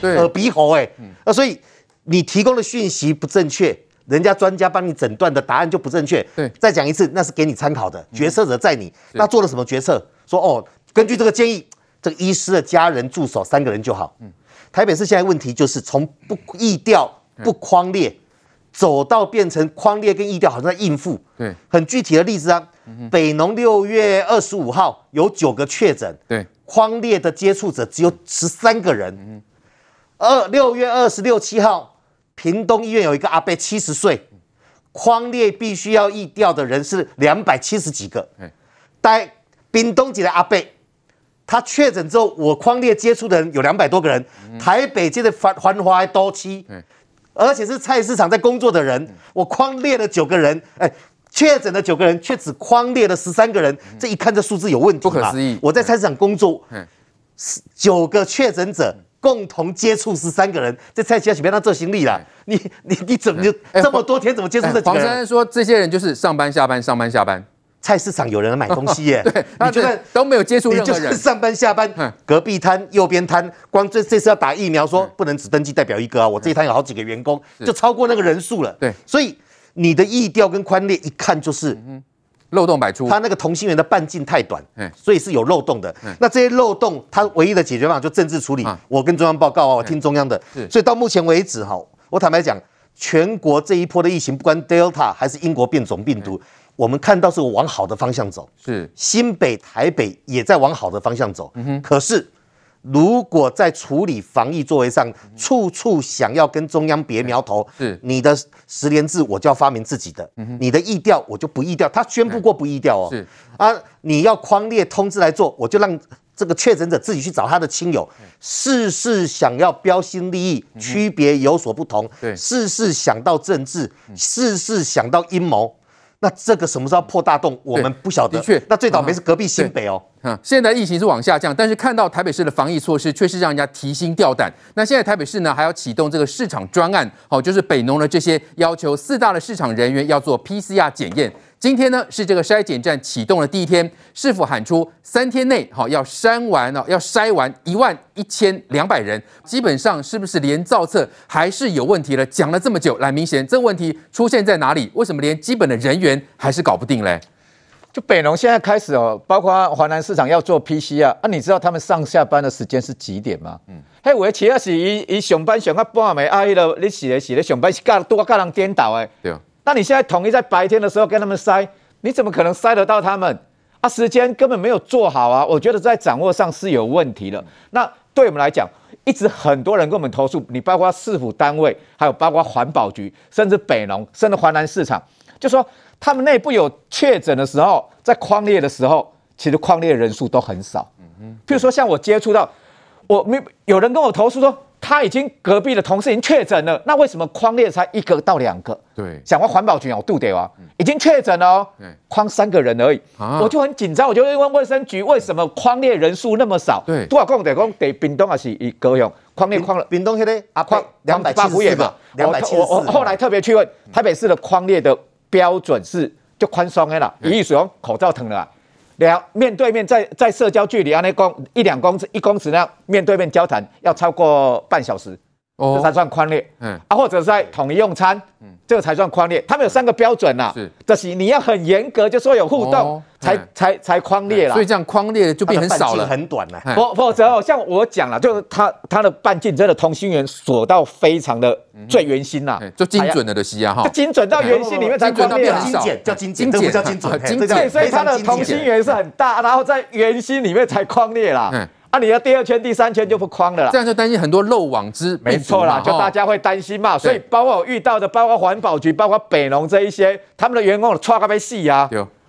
对耳鼻喉哎，那所以你提供的讯息不正确，人家专家帮你诊断的答案就不正确。对，再讲一次，那是给你参考的，决策者在你。那做了什么决策？说哦，根据这个建议，这个医师的家人助手三个人就好。嗯台北市现在问题就是从不疫调不框列，走到变成框列跟疫调好像在应付。对，很具体的例子啊，北农六月二十五号有九个确诊，对，框列的接触者只有十三个人。二六月二十六七号，屏东医院有一个阿伯七十岁，匡列必须要疫调的人是两百七十几个。在屏东籍的阿伯，他确诊之后，我匡列接触的人有两百多个人。台北街的繁繁华都区，而且是菜市场在工作的人，我框列了九个人，哎，确诊的九个人却只框列了十三个人，这一看这数字有问题，不可思议。我在菜市场工作，九个确诊者共同接触十三个人，这菜市场边他做行李了，你你你怎么就这么多天怎么接触这几个人？黄珊珊说，这些人就是上班下班上班下班。菜市场有人买东西耶，对，你觉得都没有接触任何人，上班下班，隔壁摊、右边摊，光这这次要打疫苗，说不能只登记代表一个啊，我这一摊有好几个员工，就超过那个人数了。对，所以你的意调跟宽列一看就是漏洞百出，它那个同心圆的半径太短，所以是有漏洞的。那这些漏洞，它唯一的解决方法就政治处理。我跟中央报告啊，我听中央的。所以到目前为止哈，我坦白讲，全国这一波的疫情，不管 Delta 还是英国变种病毒。我们看到是往好的方向走，是新北、台北也在往好的方向走。嗯哼。可是，如果在处理防疫作为上，处处想要跟中央别苗头，是你的十连制，我就要发明自己的；你的疫调，我就不疫调。他宣布过不疫调哦。是啊，你要框列通知来做，我就让这个确诊者自己去找他的亲友，事事想要标新立异，区别有所不同。对，事事想到政治，事事想到阴谋。那这个什么时候破大洞，我们不晓得。的确，那最倒霉是隔壁新北哦。嗯，现在疫情是往下降，但是看到台北市的防疫措施，却是让人家提心吊胆。那现在台北市呢，还要启动这个市场专案，好，就是北农的这些要求，四大的市场人员要做 PCR 检验。今天呢是这个筛检站启动的第一天，市府喊出三天内好要筛完哦，要筛完一万一千两百人，基本上是不是连造册还是有问题了？讲了这么久，来明显这个问题出现在哪里？为什么连基本的人员还是搞不定嘞？就北农现在开始哦，包括华南市场要做 PCR 啊，你知道他们上下班的时间是几点吗？嗯，嘿，我其实是以以上班上到半暝啊，伊个你是咧是咧上班是干多跟人颠倒诶。对。那你现在统一在白天的时候跟他们筛，你怎么可能筛得到他们啊？时间根本没有做好啊！我觉得在掌握上是有问题的。那对我们来讲，一直很多人跟我们投诉，你包括市府单位，还有包括环保局，甚至北农，甚至华南市场，就说他们内部有确诊的时候，在框列的时候，其实框列人数都很少。嗯嗯。譬如说，像我接触到，我没有人跟我投诉说。他已经隔壁的同事已经确诊了，那为什么框列才一个到两个？对，想问环保局啊，我杜德啊，已经确诊了哦，框三个人而已，我就很紧张，我就问卫生局为什么框列人数那么少？对，多少公得公得屏东还是一高雄框列框了？屏东现在啊框两百七十四嘛，两百七十四。我后来特别去问台北市的框列的标准是就宽松的啦，一亿用口罩疼了。聊面对面在在社交距离啊，那公一两公尺一公尺那样面对面交谈要超过半小时，哦，这才算宽列。嗯，啊，或者是在统一用餐，嗯，这个才算宽列。他们有三个标准呐，是，这是你要很严格，就说有互动才才才宽列了。所以这样匡列就变很少了，很短了。否否则哦，像我讲了，就是它它的半径真的同心圆锁到非常的最圆心呐，就精准了的西啊哈，精准到圆心里面才匡列，精简叫精简，这不叫精准，精简。所以它的同心圆是很大，然后在圆心里面才宽列啦。嗯，啊，你的第二圈、第三圈就不框了啦。这样就担心很多漏网之没错啦，就大家会担心嘛。所以包括我遇到的，包括环保局、包括北农这一些，他们的员工唰个被戏呀，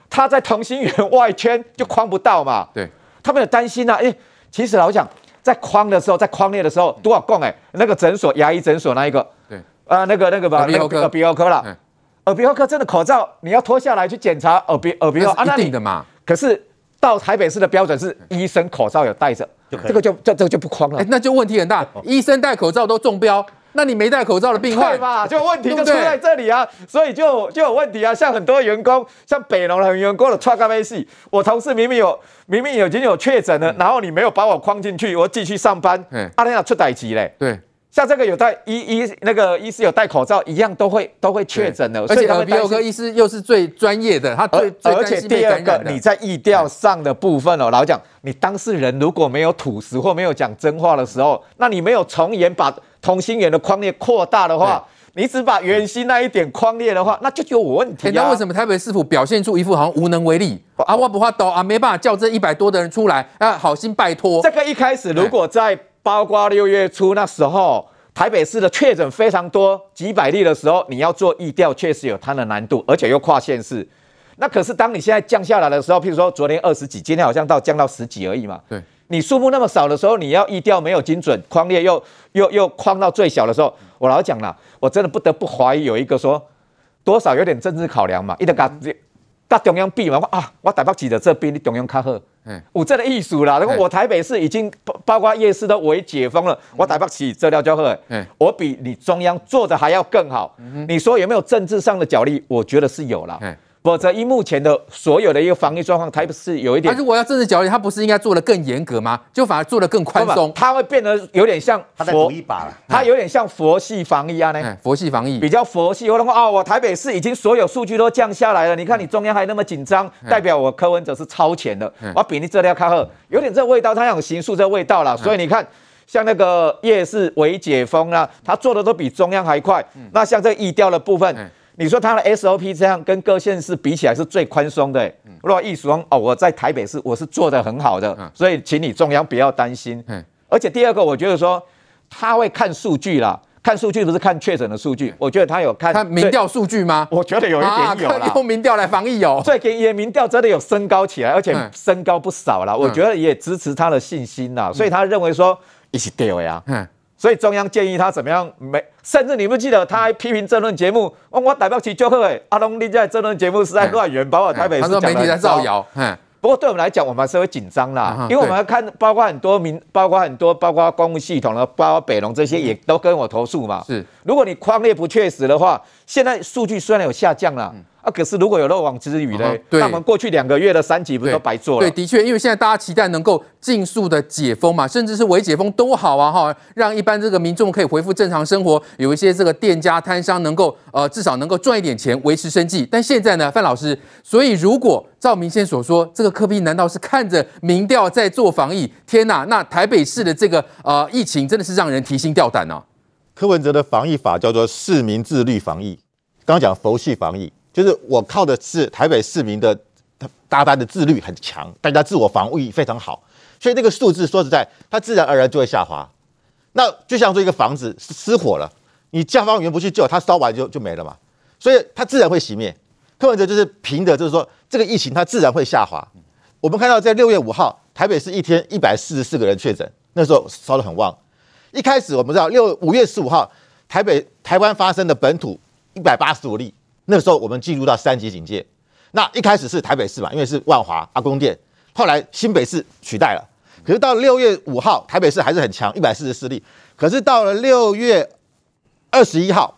他在同心圆外圈就框不到嘛。对，他们有担心啊。哎，其实老实讲，在框的时候，在框列的时候，多少共哎，那个诊所牙医诊所那一个。对啊，那个那个吧，耳鼻耳鼻喉科了，耳鼻喉科真的口罩你要脱下来去检查耳鼻耳鼻喉啊，一定的嘛。可是到台北市的标准是医生口罩有戴着，这个就这这个就不框了。那就问题很大，医生戴口罩都中标，那你没戴口罩的病患对吧？就问题就出在这里啊，所以就就有问题啊。像很多员工，像北农的员工的穿咖啡系，我同事明明有明明已经有确诊了，然后你没有把我框进去，我继续上班，阿天要出代志嘞，对。像这个有戴医医那个医师有戴口罩一样，都会都会确诊的。而且耳鼻喉科医师又是最专业的，他最最而且第二个，你在意调上的部分哦，老实讲，你当事人如果没有吐实或没有讲真话的时候，那你没有从严把同心圆的框列扩大的话，你只把圆心那一点框列的话，那就有问题啊。那为什么台北市府表现出一副好像无能为力啊？我不怕抖啊，没办法叫这一百多的人出来啊，好心拜托。这个一开始如果在包括六月初那时候，台北市的确诊非常多，几百例的时候，你要做疫调，确实有它的难度，而且又跨县市。那可是当你现在降下来的时候，譬如说昨天二十几，今天好像到降到十几而已嘛。对，你数目那么少的时候，你要疫调没有精准，框列又又又框到最小的时候，我老讲了，我真的不得不怀疑有一个说多少有点政治考量嘛，一直搞。到中央比嘛，我啊，我台北市的这边你中央较好，嗯，有这个意思啦。然后我台北市已经包包括夜市都为解封了，我台北市这料就好，嗯，我比你中央做的还要更好。你说有没有政治上的角力？我觉得是有了。否则，以目前的所有的一个防疫状况，台北市有一点。他如果要政治角力，他不是应该做得更严格吗？就反而做得更宽松，他会变得有点像他在赌一把了。他有点像佛系防疫啊，呢？佛系防疫比较佛系。我的话啊，我台北市已经所有数据都降下来了。你看你中央还那么紧张，代表我柯文哲是超前的。我比你这要看好，有点这味道，他有形塑这味道了。所以你看，像那个夜市微解封啊，他做的都比中央还快。那像这疫调的部分。你说他的 SOP 这样跟各县市比起来是最宽松的，欸，如果意思说哦，我在台北市我是做的很好的，所以请你中央不要担心。而且第二个，我觉得说他会看数据啦，看数据不是看确诊的数据，我觉得他有看看民调数据吗？我觉得有一点有啦，用民调来防疫哦，最近也民调真的有升高起来，而且升高不少了，我觉得也支持他的信心啦，所以他认为说一起对呀。所以中央建议他怎么样？没，甚至你不记得他还批评政论节目，哦，我台北起就好诶，阿东你在政论节目是在乱源，把我台北市讲的。媒体在造谣。不过对我们来讲，我们还是会紧张啦，因为我们要看，包括很多民，包括很多，包括公务系统的，包括北农这些，也都跟我投诉嘛。是，如果你框列不确实的话，现在数据虽然有下降了。啊，可是如果有漏网之鱼呢？嗯、那我们过去两个月的三级不是都白做了？对，对，的确，因为现在大家期待能够尽速的解封嘛，甚至是微解封都好啊，哈，让一般这个民众可以恢复正常生活，有一些这个店家摊商能够呃至少能够赚一点钱维持生计。但现在呢，范老师，所以如果照明先所说，这个科比难道是看着民调在做防疫？天哪，那台北市的这个呃疫情真的是让人提心吊胆呢、啊。柯文哲的防疫法叫做市民自律防疫，刚刚讲佛系防疫。就是我靠的是台北市民的他大家的自律很强，大家自我防御非常好，所以那个数字说实在，它自然而然就会下滑。那就像说一个房子失火了，你消防员不去救，它烧完就就没了嘛，所以它自然会熄灭。柯文哲就是凭的，就是说这个疫情它自然会下滑。我们看到在六月五号，台北市一天一百四十四个人确诊，那时候烧得很旺。一开始我们知道六五月十五号，台北台湾发生的本土一百八十五例。那个时候我们进入到三级警戒，那一开始是台北市嘛，因为是万华阿公店，后来新北市取代了。可是到六月五号，台北市还是很强，一百四十四例。可是到了六月二十一号，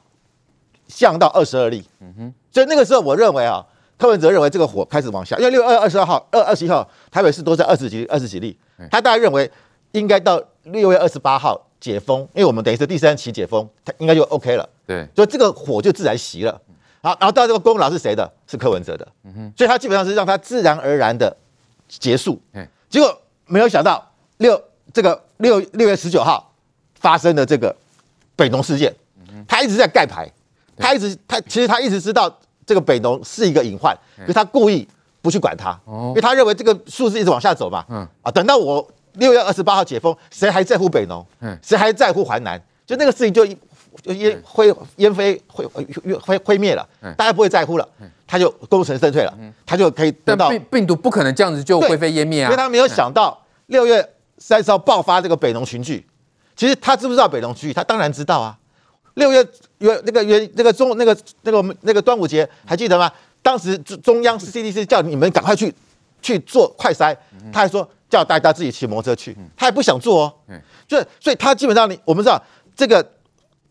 降到二十二例。嗯哼。所以那个时候，我认为啊，柯文哲认为这个火开始往下，因为六二二十二号、二二十一号，台北市都在二十几、二十几例。他大概认为应该到六月二十八号解封，因为我们等于是第三期解封，他应该就 OK 了。对。所以这个火就自然熄了。好，然后到这个功劳是谁的？是柯文哲的，嗯哼，所以他基本上是让他自然而然的结束，嗯，结果没有想到六这个六六月十九号发生的这个北农事件，他一直在盖牌，他一直他其实他一直知道这个北农是一个隐患，可是他故意不去管它，因为他认为这个数字一直往下走嘛，嗯，啊，等到我六月二十八号解封，谁还在乎北农？嗯，谁还在乎环南？就那个事情就。就烟灰烟飞灰灰灰灭了，大家不会在乎了，他就功成身退了，他就可以得到。病病毒不可能这样子就灰飞烟灭啊！因为他没有想到六月三十号爆发这个北农群聚，其实他知不知道北农群聚？他当然知道啊。六月元那个元那个中那个那个那个端午节还记得吗？当时中央 CDC 叫你们赶快去去做快筛，他还说叫大家自己骑摩托车去，他也不想做哦。就是所以他基本上你我们知道这个。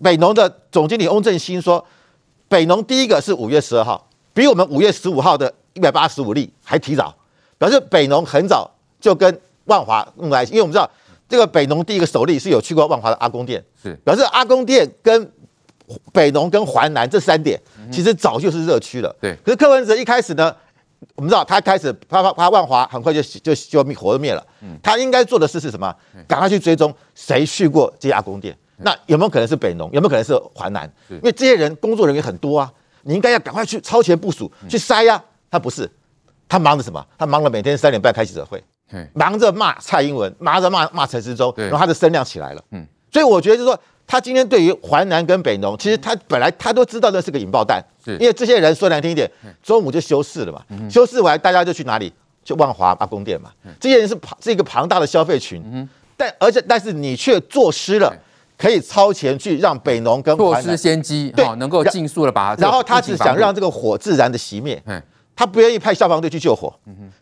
北农的总经理翁正兴说，北农第一个是五月十二号，比我们五月十五号的一百八十五例还提早，表示北农很早就跟万华弄在一起。因为我们知道这个北农第一个首例是有去过万华的阿公店，是表示阿公店跟北农跟环南这三点其实早就是热区了。对，可是柯文哲一开始呢，我们知道他开始啪啪啪万华很快就就就灭火就灭了。他应该做的事是什么？赶快去追踪谁去过这些阿公店。那有没有可能是北农？有没有可能是华南？因为这些人工作人员很多啊，你应该要赶快去超前部署去筛呀。他不是，他忙着什么？他忙着每天三点半开记者会，忙着骂蔡英文，忙着骂骂陈时中，然后他的声量起来了。嗯，所以我觉得就是说，他今天对于淮南跟北农，其实他本来他都知道那是个引爆弹，因为这些人说难听一点，中午就休市了嘛，休市完大家就去哪里？去万华阿公店嘛。这些人是庞是一个庞大的消费群，但而且但是你却坐失了。可以超前去让北农跟错失先机，对，能够尽速的把它。然后他只想让这个火自然的熄灭，他不愿意派消防队去救火。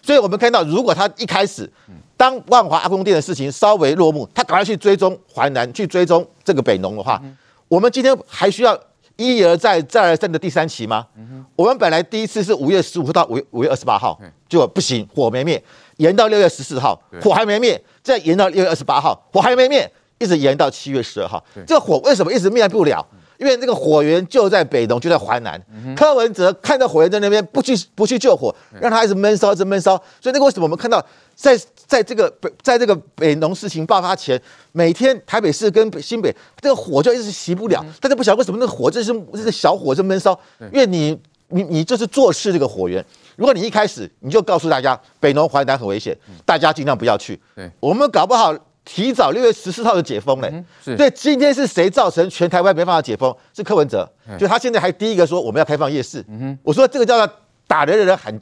所以我们看到，如果他一开始当万华阿公店的事情稍微落幕，他赶快去追踪淮南，去追踪这个北农的话，我们今天还需要一而再、再而三的第三期吗？我们本来第一次是五月十五号到五五月二十八号，结果不行，火没灭，延到六月十四号，火还没灭，再延到六月二十八号，火还没灭。一直延到七月十二号，这个火为什么一直灭不了？因为这个火源就在北农，就在淮南。柯文哲看到火源在那边，不去不去救火，让他一直闷烧，一直闷烧。所以那个为什么我们看到在在这个北在这个北农事情爆发前，每天台北市跟新北这个火就一直熄不了。大家不晓得为什么那个火就是这是小火，是闷烧，因为你你你就是坐视这个火源。如果你一开始你就告诉大家北农淮南很危险，大家尽量不要去。我们搞不好。提早六月十四号就解封嘞，所以今天是谁造成全台湾没办法解封？是柯文哲，就他现在还第一个说我们要开放夜市。我说这个叫做打人的人喊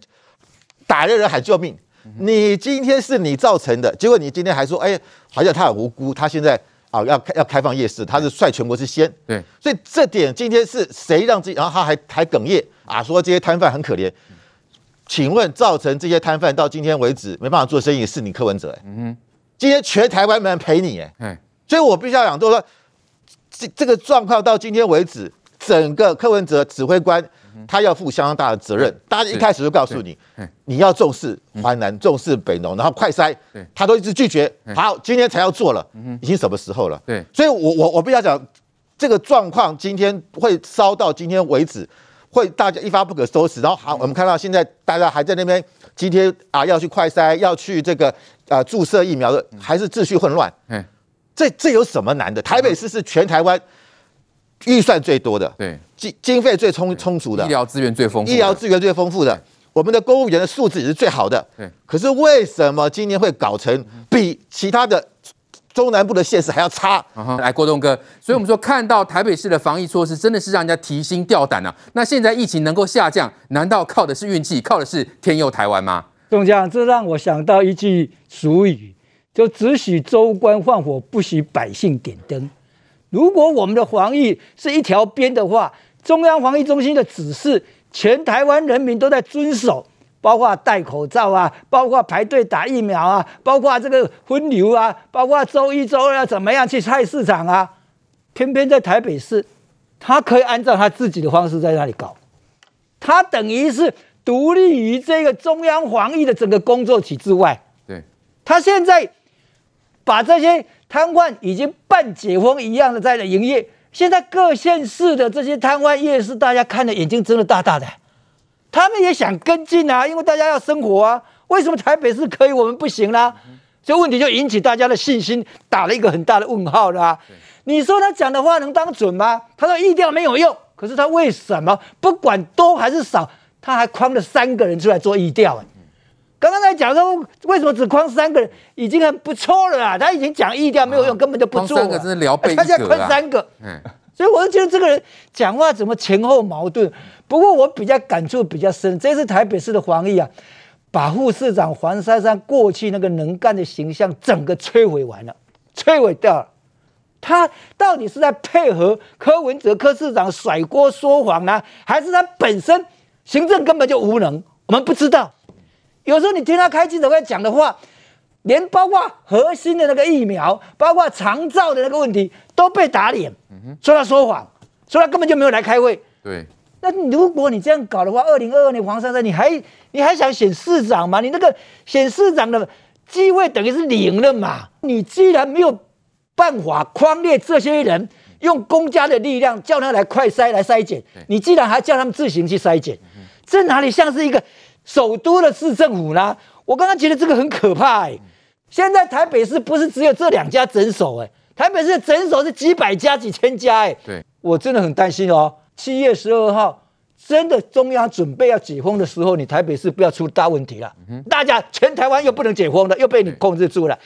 打人的人喊救命，你今天是你造成的，结果你今天还说，哎，好像他很无辜，他现在啊要开要开放夜市，他是率全国之先。对，所以这点今天是谁让自己，然后他还还哽咽啊，说这些摊贩很可怜。请问造成这些摊贩到今天为止没办法做生意，是你柯文哲？嗯哼。今天全台湾没人陪你哎，所以我必须要讲，就是说这这个状况到今天为止，整个柯文哲指挥官他要负相当大的责任。大家一开始就告诉你，你要重视淮南，重视北农，然后快筛，他都一直拒绝。好，今天才要做了，已经什么时候了？对，所以我我我必须要讲，这个状况今天会烧到今天为止，会大家一发不可收拾。然后好，我们看到现在大家还在那边，今天啊要去快筛，要去这个。啊，注射疫苗的还是秩序混乱？嗯，这这有什么难的？台北市是全台湾预算最多的，对，经经费最充充足的，医疗资源最丰富，医疗资源最丰富的，我们的公务员的素质也是最好的。对，可是为什么今年会搞成比其他的中南部的县市还要差？来，郭栋哥，所以我们说看到台北市的防疫措施真的是让人家提心吊胆啊。那现在疫情能够下降，难道靠的是运气，靠的是天佑台湾吗？中将，这让我想到一句俗语，就只许州官放火，不许百姓点灯。如果我们的防疫是一条边的话，中央防疫中心的指示，全台湾人民都在遵守，包括戴口罩啊，包括排队打疫苗啊，包括这个分流啊，包括周一周二要怎么样去菜市场啊，偏偏在台北市，他可以按照他自己的方式在那里搞，他等于是。独立于这个中央防疫的整个工作体制外，对，他现在把这些摊贩已经半解封一样的在那营业。现在各县市的这些摊贩夜市，大家看的眼睛睁得大大的，他们也想跟进啊，因为大家要生活啊。为什么台北市可以，我们不行啦？这问题就引起大家的信心打了一个很大的问号了。你说他讲的话能当准吗？他说疫调没有用，可是他为什么不管多还是少？他还框了三个人出来做议调啊！刚刚在讲说，为什么只框三个人，已经很不错了啦！他已经讲议调没有用，根本就不做。框三个真是聊备一格啊！他现在框三个，所以我就觉得这个人讲话怎么前后矛盾。不过我比较感触比较深，这次台北市的防疫啊，把副市长黄珊珊过去那个能干的形象整个摧毁完了，摧毁掉了。他到底是在配合柯文哲柯市长甩锅说谎呢，还是他本身？行政根本就无能，我们不知道。有时候你听他开记者会讲的话，连包括核心的那个疫苗，包括长照的那个问题，都被打脸，说他说谎，说他根本就没有来开会。对，那如果你这样搞的话，二零二二年黄珊珊，你还你还想选市长吗？你那个选市长的机会等于是零了嘛？你既然没有办法框列这些人，用公家的力量叫他来快筛来筛检，你既然还叫他们自行去筛检，这哪里像是一个首都的市政府呢？我刚刚觉得这个很可怕哎、欸。现在台北市不是只有这两家诊所哎、欸，台北市的诊所是几百家、几千家哎、欸。对，我真的很担心哦。七月十二号，真的中央准备要解封的时候，你台北市不要出大问题了。嗯、大家全台湾又不能解封了，又被你控制住了。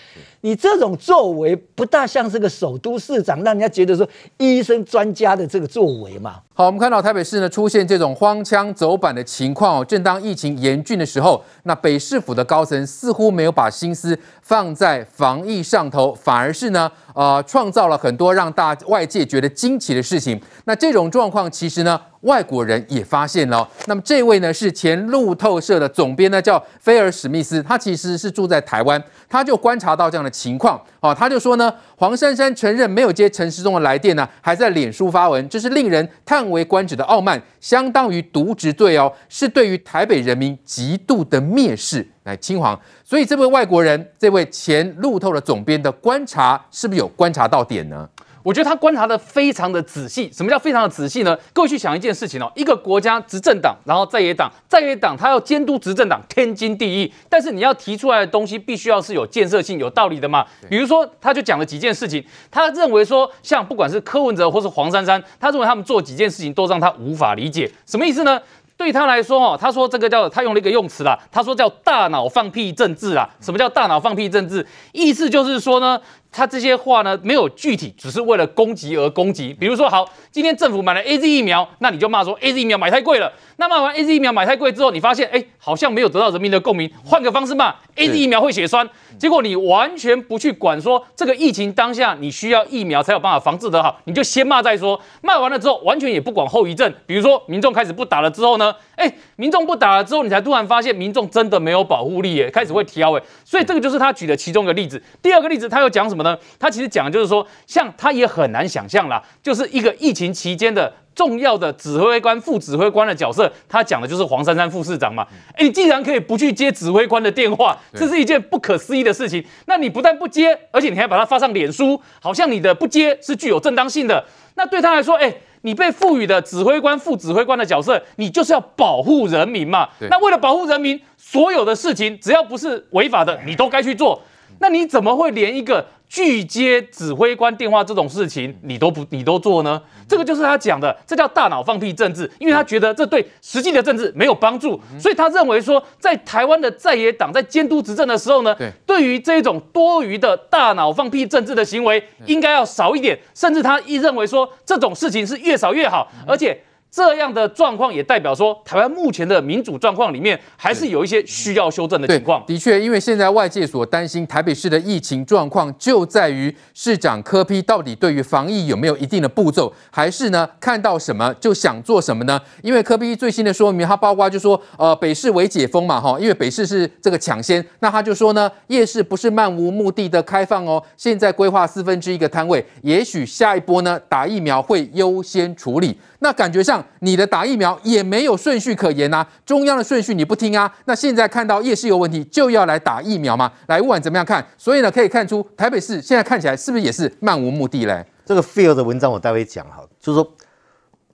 你这种作为不大像是个首都市长，让人家觉得说医生专家的这个作为嘛。好，我们看到台北市呢出现这种荒腔走板的情况哦。正当疫情严峻的时候，那北市府的高层似乎没有把心思放在防疫上头，反而是呢，呃，创造了很多让大外界觉得惊奇的事情。那这种状况其实呢，外国人也发现了。那么这位呢是前路透社的总编呢，叫菲尔史密斯，他其实是住在台湾，他就观察到这样的。情况哦，他就说呢，黄珊珊承认没有接陈时中的来电呢，还在脸书发文，这是令人叹为观止的傲慢，相当于渎职罪哦，是对于台北人民极度的蔑视。来，清黄，所以这位外国人，这位前路透的总编的观察，是不是有观察到点呢？我觉得他观察的非常的仔细。什么叫非常的仔细呢？各位去想一件事情哦，一个国家执政党，然后在野党，在野党他要监督执政党，天经地义。但是你要提出来的东西，必须要是有建设性、有道理的嘛。比如说，他就讲了几件事情，他认为说，像不管是柯文哲或是黄珊珊，他认为他们做几件事情都让他无法理解。什么意思呢？对他来说，哦，他说这个叫他用了一个用词啦，他说叫大脑放屁政治啦。什么叫大脑放屁政治？意思就是说呢。他这些话呢，没有具体，只是为了攻击而攻击。比如说，好，今天政府买了 AZ 疫苗，那你就骂说 AZ 疫苗买太贵了。那骂完 AZ 疫苗买太贵之后，你发现，哎，好像没有得到人民的共鸣，换个方式骂 AZ 疫苗会血栓。结果你完全不去管说这个疫情当下你需要疫苗才有办法防治得好，你就先骂再说。骂完了之后，完全也不管后遗症。比如说，民众开始不打了之后呢，哎，民众不打了之后，你才突然发现民众真的没有保护力，哎，开始会挑，哎，所以这个就是他举的其中一个例子。第二个例子，他又讲什么呢？他其实讲。就是说，像他也很难想象啦，就是一个疫情期间的重要的指挥官、副指挥官的角色，他讲的就是黄珊珊副市长嘛。哎，你既然可以不去接指挥官的电话，这是一件不可思议的事情。那你不但不接，而且你还把它发上脸书，好像你的不接是具有正当性的。那对他来说，哎，你被赋予的指挥官、副指挥官的角色，你就是要保护人民嘛。那为了保护人民，所有的事情只要不是违法的，你都该去做。那你怎么会连一个拒接指挥官电话这种事情你都不你都做呢？这个就是他讲的，这叫大脑放屁政治，因为他觉得这对实际的政治没有帮助，所以他认为说，在台湾的在野党在监督执政的时候呢，对于这种多余的大脑放屁政治的行为，应该要少一点，甚至他一认为说这种事情是越少越好，而且。这样的状况也代表说，台湾目前的民主状况里面，还是有一些需要修正的情况。的确，因为现在外界所担心台北市的疫情状况，就在于市长柯批到底对于防疫有没有一定的步骤，还是呢看到什么就想做什么呢？因为柯批最新的说明，他包括就说，呃，北市为解封嘛，哈，因为北市是这个抢先，那他就说呢，夜市不是漫无目的的开放哦，现在规划四分之一个摊位，也许下一波呢打疫苗会优先处理。那感觉上，你的打疫苗也没有顺序可言呐，中央的顺序你不听啊？那现在看到夜市有问题，就要来打疫苗吗？来，不管怎么样看，所以呢，可以看出台北市现在看起来是不是也是漫无目的嘞？这个 Feel 的文章我待会讲哈，就是说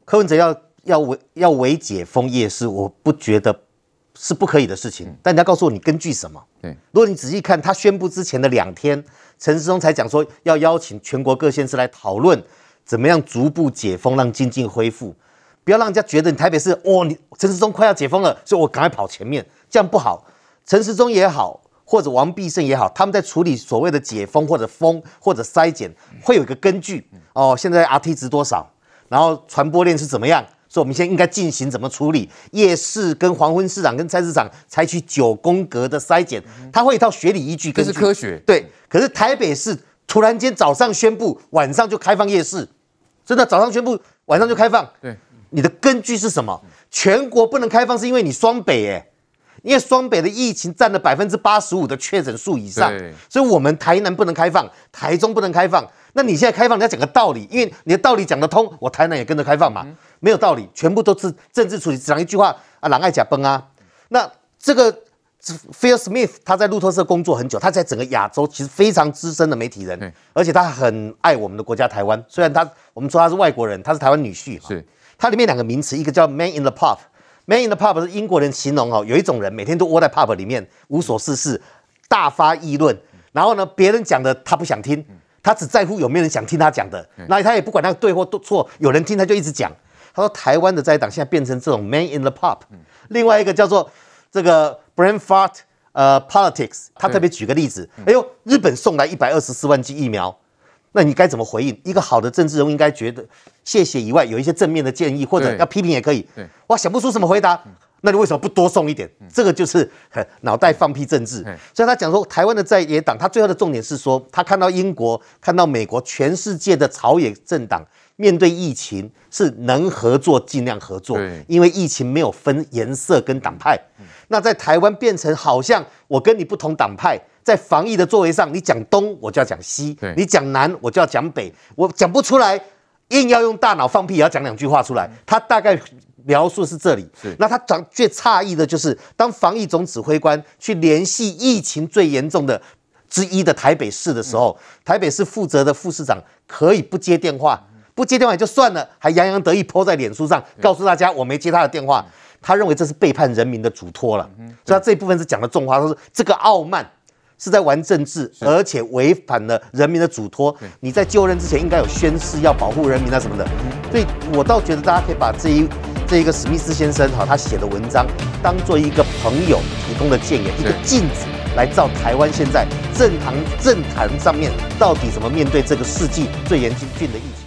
柯文哲要要为要为解封夜市，我不觉得是不可以的事情。但你要告诉我你根据什么？对，如果你仔细看他宣布之前的两天，陈时中才讲说要邀请全国各县市来讨论。怎么样逐步解封，让经济恢复？不要让人家觉得你台北市哦，你陈时中快要解封了，所以我赶快跑前面，这样不好。陈时中也好，或者王必胜也好，他们在处理所谓的解封或者封或者筛检，会有一个根据哦。现在 RT 值多少？然后传播链是怎么样？所以我们现在应该进行怎么处理？夜市跟黄昏市场跟菜市场采取九宫格的筛检，它会有一套学理依据，这是科学。对，可是台北市突然间早上宣布，晚上就开放夜市。真的早上宣布，晚上就开放。对，你的根据是什么？全国不能开放是因为你双北哎，因为双北的疫情占了百分之八十五的确诊数以上，所以我们台南不能开放，台中不能开放。那你现在开放，你要讲个道理，因为你的道理讲得通，我台南也跟着开放嘛，没有道理，全部都是政治处理。讲一句话啊，狼爱假崩啊。那这个 Phil Smith 他在路透社工作很久，他在整个亚洲其实非常资深的媒体人，而且他很爱我们的国家台湾。虽然他我们说他是外国人，他是台湾女婿，是。它里面两个名词，一个叫 “man in the pub”，“man in the pub” 是英国人形容哦，有一种人每天都窝在 pub 里面无所事事，大发议论，然后呢，别人讲的他不想听，他只在乎有没有人想听他讲的，那他也不管他对或错，有人听他就一直讲。他说台湾的在野党现在变成这种 “man in the pub”，另外一个叫做这个 “brain fart” 呃 “politics”，他特别举个例子，哎呦，日本送来一百二十四万剂疫苗。那你该怎么回应？一个好的政治人物应该觉得谢谢以外，有一些正面的建议或者要批评也可以。对，哇，想不出什么回答，那你为什么不多送一点？这个就是脑袋放屁政治。所以他讲说，台湾的在野党，他最后的重点是说，他看到英国、看到美国、全世界的朝野政党面对疫情是能合作尽量合作，因为疫情没有分颜色跟党派。那在台湾变成好像我跟你不同党派。在防疫的作为上，你讲东我就要讲西，你讲南我就要讲北，我讲不出来，硬要用大脑放屁也要讲两句话出来。他大概描述是这里，那他长最诧异的就是，当防疫总指挥官去联系疫情最严重的之一的台北市的时候，台北市负责的副市长可以不接电话，不接电话也就算了，还洋洋得意 po 在脸书上，告诉大家我没接他的电话。他认为这是背叛人民的嘱托了，所以他这一部分是讲的重话，他说这个傲慢。是在玩政治，而且违反了人民的嘱托。你在就任之前应该有宣誓要保护人民啊什么的。所以我倒觉得大家可以把这一这一个史密斯先生哈他写的文章当做一个朋友提供的建言，一个镜子来照台湾现在政坛政坛上面到底怎么面对这个世纪最严峻的疫情。